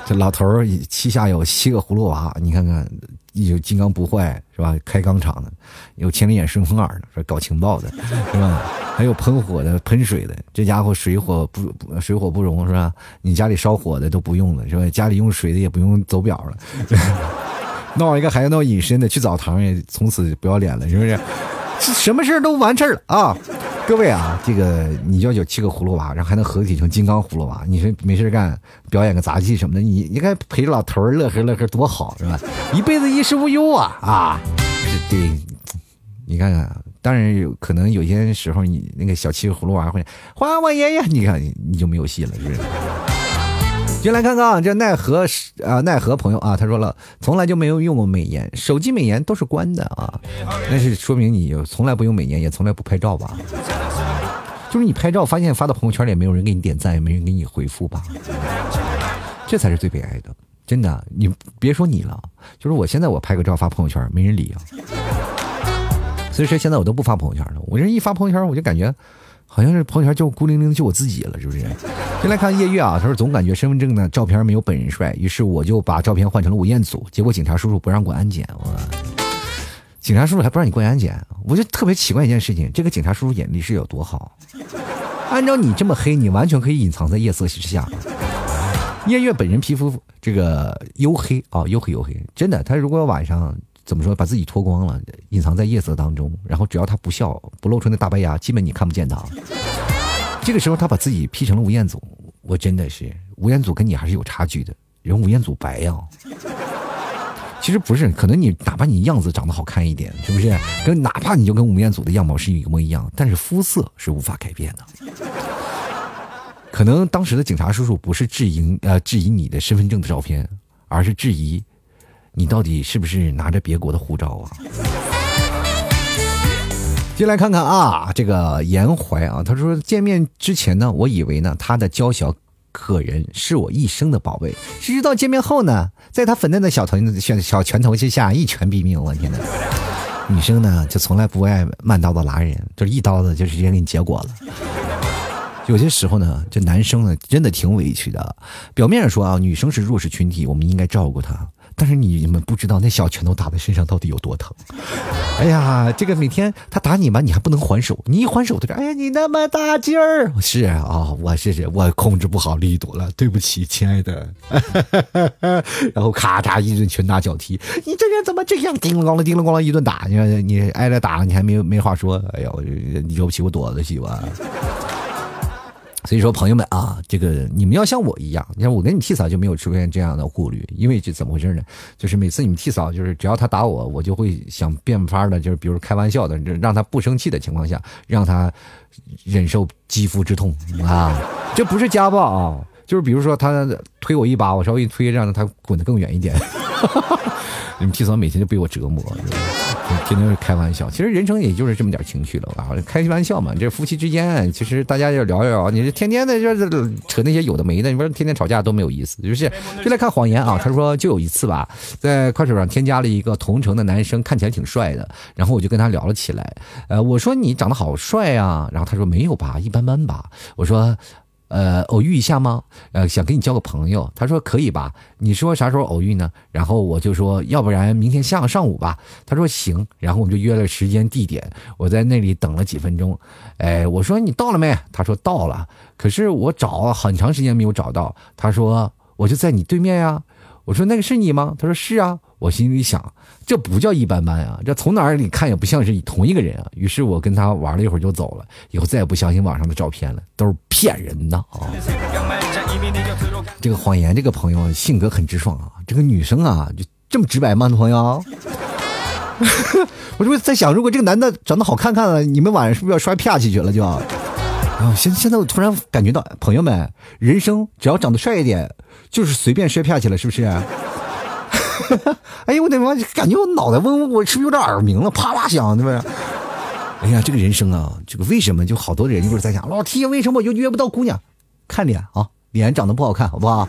这老头儿膝下有七个葫芦娃，你看看。有金刚不坏是吧？开钢厂的，有千里眼顺风耳的，说搞情报的，是吧？还有喷火的、喷水的，这家伙水火不水火不容是吧？你家里烧火的都不用了是吧？家里用水的也不用走表了，闹一个还要闹隐身的去澡堂也从此不要脸了，是不是？什么事儿都完事儿了啊！各位啊，这个你要有七个葫芦娃，然后还能合体成金刚葫芦娃，你说没事干表演个杂技什么的，你应该陪老头乐呵乐呵多好是吧？一辈子衣食无忧啊啊！对，你看看，当然有可能有些时候你那个小七个葫芦娃会还我爷爷，你看你就没有戏了，是不是？进来看看啊，这奈何啊奈何朋友啊，他说了，从来就没有用过美颜，手机美颜都是关的啊，那是说明你从来不用美颜，也从来不拍照吧？就是你拍照发现发到朋友圈里也没有人给你点赞，也没人给你回复吧？这才是最悲哀的，真的，你别说你了，就是我现在我拍个照发朋友圈，没人理啊。所以说现在我都不发朋友圈了，我这一发朋友圈我就感觉。好像是朋友圈就孤零零就我自己了，是不是？先来看夜月啊，他说总感觉身份证的照片没有本人帅，于是我就把照片换成了吴彦祖，结果警察叔叔不让过安检，我警察叔叔还不让你过安检，我就特别奇怪一件事情，这个警察叔叔眼力是有多好？按照你这么黑，你完全可以隐藏在夜色之下。夜月本人皮肤这个黝黑啊，黝黑黝黑，真的，他如果晚上。怎么说？把自己脱光了，隐藏在夜色当中，然后只要他不笑，不露出那大白牙，基本你看不见他。这个时候，他把自己 P 成了吴彦祖，我真的是吴彦祖跟你还是有差距的，人吴彦祖白呀。其实不是，可能你哪怕你样子长得好看一点，是不是？跟哪怕你就跟吴彦祖的样貌是一模一样，但是肤色是无法改变的。可能当时的警察叔叔不是质疑呃质疑你的身份证的照片，而是质疑你到底是不是拿着别国的护照啊？进来看看啊，这个严怀啊，他说见面之前呢，我以为呢他的娇小可人是我一生的宝贝，谁知道见面后呢，在他粉嫩的小头小小拳头之下一拳毙命，我天呐！女生呢就从来不爱慢刀子拉人，就是一刀子就直接给你结果了。有些时候呢，这男生呢真的挺委屈的。表面上说啊，女生是弱势群体，我们应该照顾她。但是你们不知道那小拳头打在身上到底有多疼。哎呀，这个每天他打你吧，你还不能还手，你一还手他说：“哎呀，你那么大劲儿。”是啊，我是是我控制不好力度了，对不起，亲爱的。然后咔嚓一顿拳打脚踢，你这人怎么这样？叮了咣啷，叮了咣啷一顿打，你说你挨着打，你还没没话说。哎呀，你惹不起我躲得起吧？所以说，朋友们啊，这个你们要像我一样，你看我跟你替嫂就没有出现这样的顾虑，因为这怎么回事呢？就是每次你们替嫂，就是只要他打我，我就会想变法的，就是比如开玩笑的，让他不生气的情况下，让他忍受肌肤之痛啊，这不是家暴啊，就是比如说他推我一把，我稍微一推，让他滚得更远一点。你们替嫂每天就被我折磨。天天是开玩笑，其实人生也就是这么点情趣了啊！开玩笑嘛，这夫妻之间，其实大家要聊一聊。你这天天的就是扯那些有的没的，你说天天吵架多没有意思。就是，就来看谎言啊！他说就有一次吧，在快手上添加了一个同城的男生，看起来挺帅的，然后我就跟他聊了起来。呃，我说你长得好帅啊，然后他说没有吧，一般般吧。我说。呃，偶遇一下吗？呃，想跟你交个朋友。他说可以吧？你说啥时候偶遇呢？然后我就说，要不然明天下上午吧。他说行。然后我们就约了时间地点。我在那里等了几分钟。哎，我说你到了没？他说到了。可是我找了很长时间没有找到。他说我就在你对面呀。我说那个是你吗？他说是啊。我心里想，这不叫一般般啊，这从哪里看也不像是同一个人啊。于是我跟他玩了一会儿就走了，以后再也不相信网上的照片了，都是骗人的啊。这个谎言，这个朋友性格很直爽啊。这个女生啊，就这么直白吗？朋友，我就在想，如果这个男的长得好看看了，你们晚上是不是要摔啪下去了？就啊，现现在我突然感觉到，朋友们，人生只要长得帅一点，就是随便摔片去了，是不是？哎呦我的妈！感觉我脑袋嗡嗡，我是不是有点耳鸣了？啪啪响，对不对？哎呀，这个人生啊，这个为什么就好多人就是在想，老 T 为什么我就约不到姑娘？看脸啊，脸长得不好看，好不好？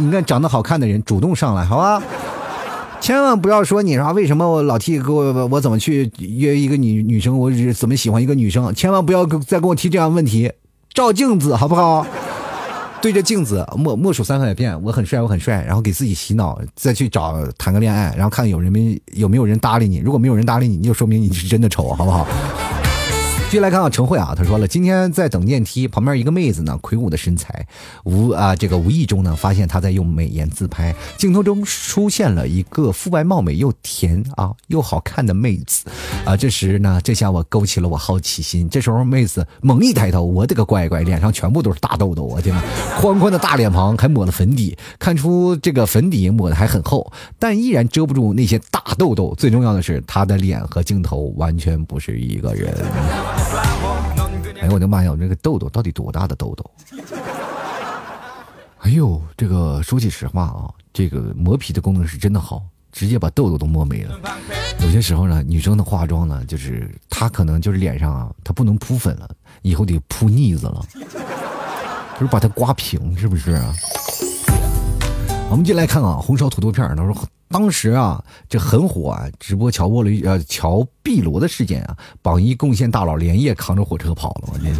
你看长得好看的人主动上来，好吧？千万不要说你啥？为什么我老 T 给我我怎么去约一个女女生？我怎么喜欢一个女生？千万不要再跟我提这样问题，照镜子好不好？对着镜子默默数三百遍，我很帅，我很帅，然后给自己洗脑，再去找谈个恋爱，然后看有人没有没有人搭理你，如果没有人搭理你，就说明你是真的丑，好不好？继续来看啊，陈慧啊，他说了，今天在等电梯，旁边一个妹子呢，魁梧的身材，无啊，这个无意中呢，发现她在用美颜自拍，镜头中出现了一个肤白貌美又甜啊又好看的妹子，啊，这时呢，这下我勾起了我好奇心。这时候妹子猛一抬头，我的个乖乖，脸上全部都是大痘痘，我天呐，宽宽的大脸庞还抹了粉底，看出这个粉底抹的还很厚，但依然遮不住那些大痘痘。最重要的是，她的脸和镜头完全不是一个人。哎，我的妈呀！我这个痘痘到底多大的痘痘？哎呦，这个说起实话啊，这个磨皮的功能是真的好，直接把痘痘都磨没了。有些时候呢，女生的化妆呢，就是她可能就是脸上啊，她不能铺粉了，以后得铺腻子了，就是把它刮平，是不是？我们进来看啊，红烧土豆片，他说。当时啊，这很火啊！直播乔波了呃乔碧罗的事件啊，榜一贡献大佬连夜扛着火车跑了，我天！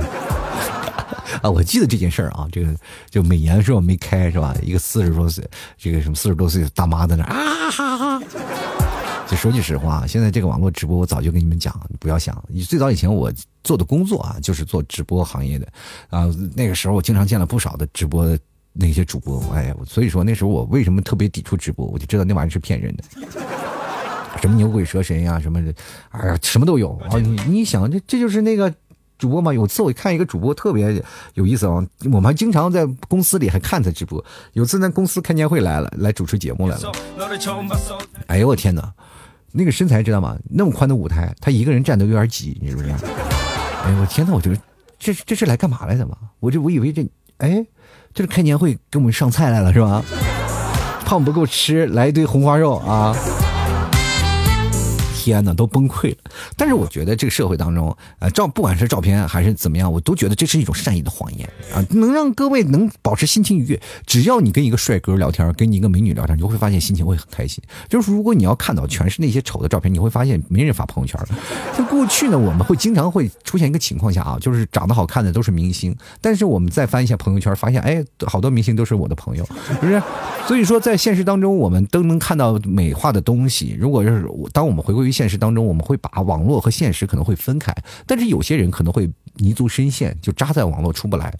啊，我记得这件事儿啊，这个就美颜是吧没开是吧？一个四十多岁，这个什么四十多岁的大妈在那啊哈哈！就说句实话，现在这个网络直播，我早就跟你们讲，你不要想。你最早以前我做的工作啊，就是做直播行业的啊，那个时候我经常见了不少的直播。那些主播，哎呀，所以说那时候我为什么特别抵触直播？我就知道那玩意儿是骗人的，什么牛鬼蛇神呀，什么，哎呀，什么都有啊！你你想，这这就是那个主播嘛？有次我看一个主播特别有意思啊，我们还经常在公司里还看他直播。有次呢公司开年会来了，来主持节目来了。哎呦我天哪，那个身材知道吗？那么宽的舞台，他一个人站都有点挤，你知不知道？哎呦我天哪，我就。这这是来干嘛来的嘛？我这我以为这哎，就是开年会给我们上菜来了是吧？胖不够吃，来一堆红花肉啊！天呐，都崩溃了。但是我觉得这个社会当中，呃，照不管是照片还是怎么样，我都觉得这是一种善意的谎言啊，能让各位能保持心情愉悦。只要你跟一个帅哥聊天，跟你一个美女聊天，你就会发现心情会很开心。就是如果你要看到全是那些丑的照片，你会发现没人发朋友圈了。在过去呢，我们会经常会出现一个情况下啊，就是长得好看的都是明星，但是我们再翻一下朋友圈，发现哎，好多明星都是我的朋友，是不是？所以说，在现实当中，我们都能看到美化的东西。如果是当我们回归于现实当中，我们会把网络和现实可能会分开，但是有些人可能会泥足深陷，就扎在网络出不来。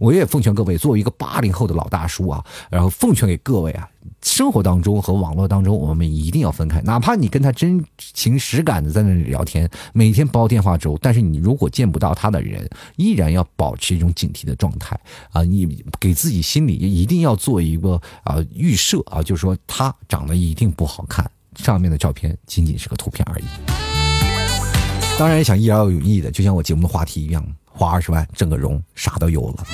我也奉劝各位，作为一个八零后的老大叔啊，然后奉劝给各位啊，生活当中和网络当中，我们一定要分开。哪怕你跟他真情实感的在那里聊天，每天煲电话粥，但是你如果见不到他的人，依然要保持一种警惕的状态啊！你给自己心里一定要做一个啊预设啊，就是说他长得一定不好看。上面的照片仅仅是个图片而已。当然，想一劳永逸的，就像我节目的话题一样，花二十万整个容，啥都有了。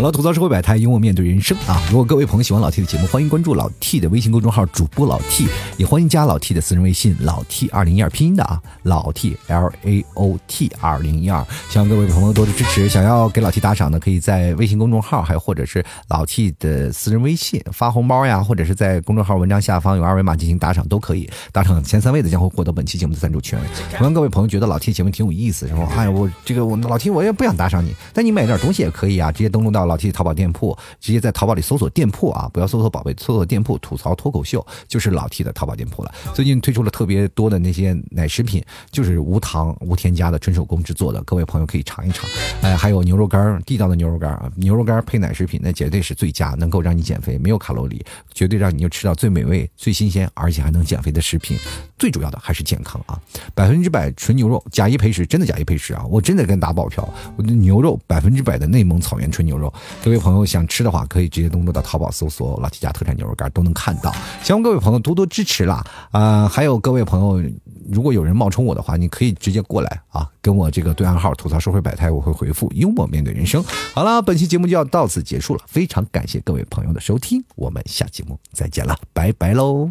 好了，吐槽社会百态，幽默面对人生啊！如果各位朋友喜欢老 T 的节目，欢迎关注老 T 的微信公众号主播老 T，也欢迎加老 T 的私人微信老 T 二零一二拼音的啊，老 T L A O T 二零一二。希望各位朋友多多支持，想要给老 T 打赏的，可以在微信公众号，还有或者是老 T 的私人微信发红包呀，或者是在公众号文章下方有二维码进行打赏都可以。打赏前三位的将会获得本期节目的赞助权。同样，各位朋友觉得老 T 节目挺有意思，然后哎，我这个我老 T 我也不想打赏你，但你买点东西也可以啊，直接登录到。老 T 淘宝店铺，直接在淘宝里搜索店铺啊，不要搜索宝贝，搜索店铺吐槽脱口秀就是老 T 的淘宝店铺了。最近推出了特别多的那些奶食品，就是无糖无添加的纯手工制作的，各位朋友可以尝一尝。哎，还有牛肉干，地道的牛肉干啊，牛肉干配奶食品，那绝对是最佳，能够让你减肥，没有卡路里，绝对让你就吃到最美味、最新鲜，而且还能减肥的食品。最主要的还是健康啊，百分之百纯牛肉，假一赔十，真的假一赔十啊！我真的跟打保票，我的牛肉百分之百的内蒙草原纯牛肉。各位朋友想吃的话，可以直接登录到淘宝搜索“老 T 家特产牛肉干”，都能看到。希望各位朋友多多支持啦！啊，还有各位朋友，如果有人冒充我的话，你可以直接过来啊，跟我这个对暗号吐槽社会百态，我会回复幽默面对人生。好了，本期节目就要到此结束了，非常感谢各位朋友的收听，我们下节目再见了，拜拜喽！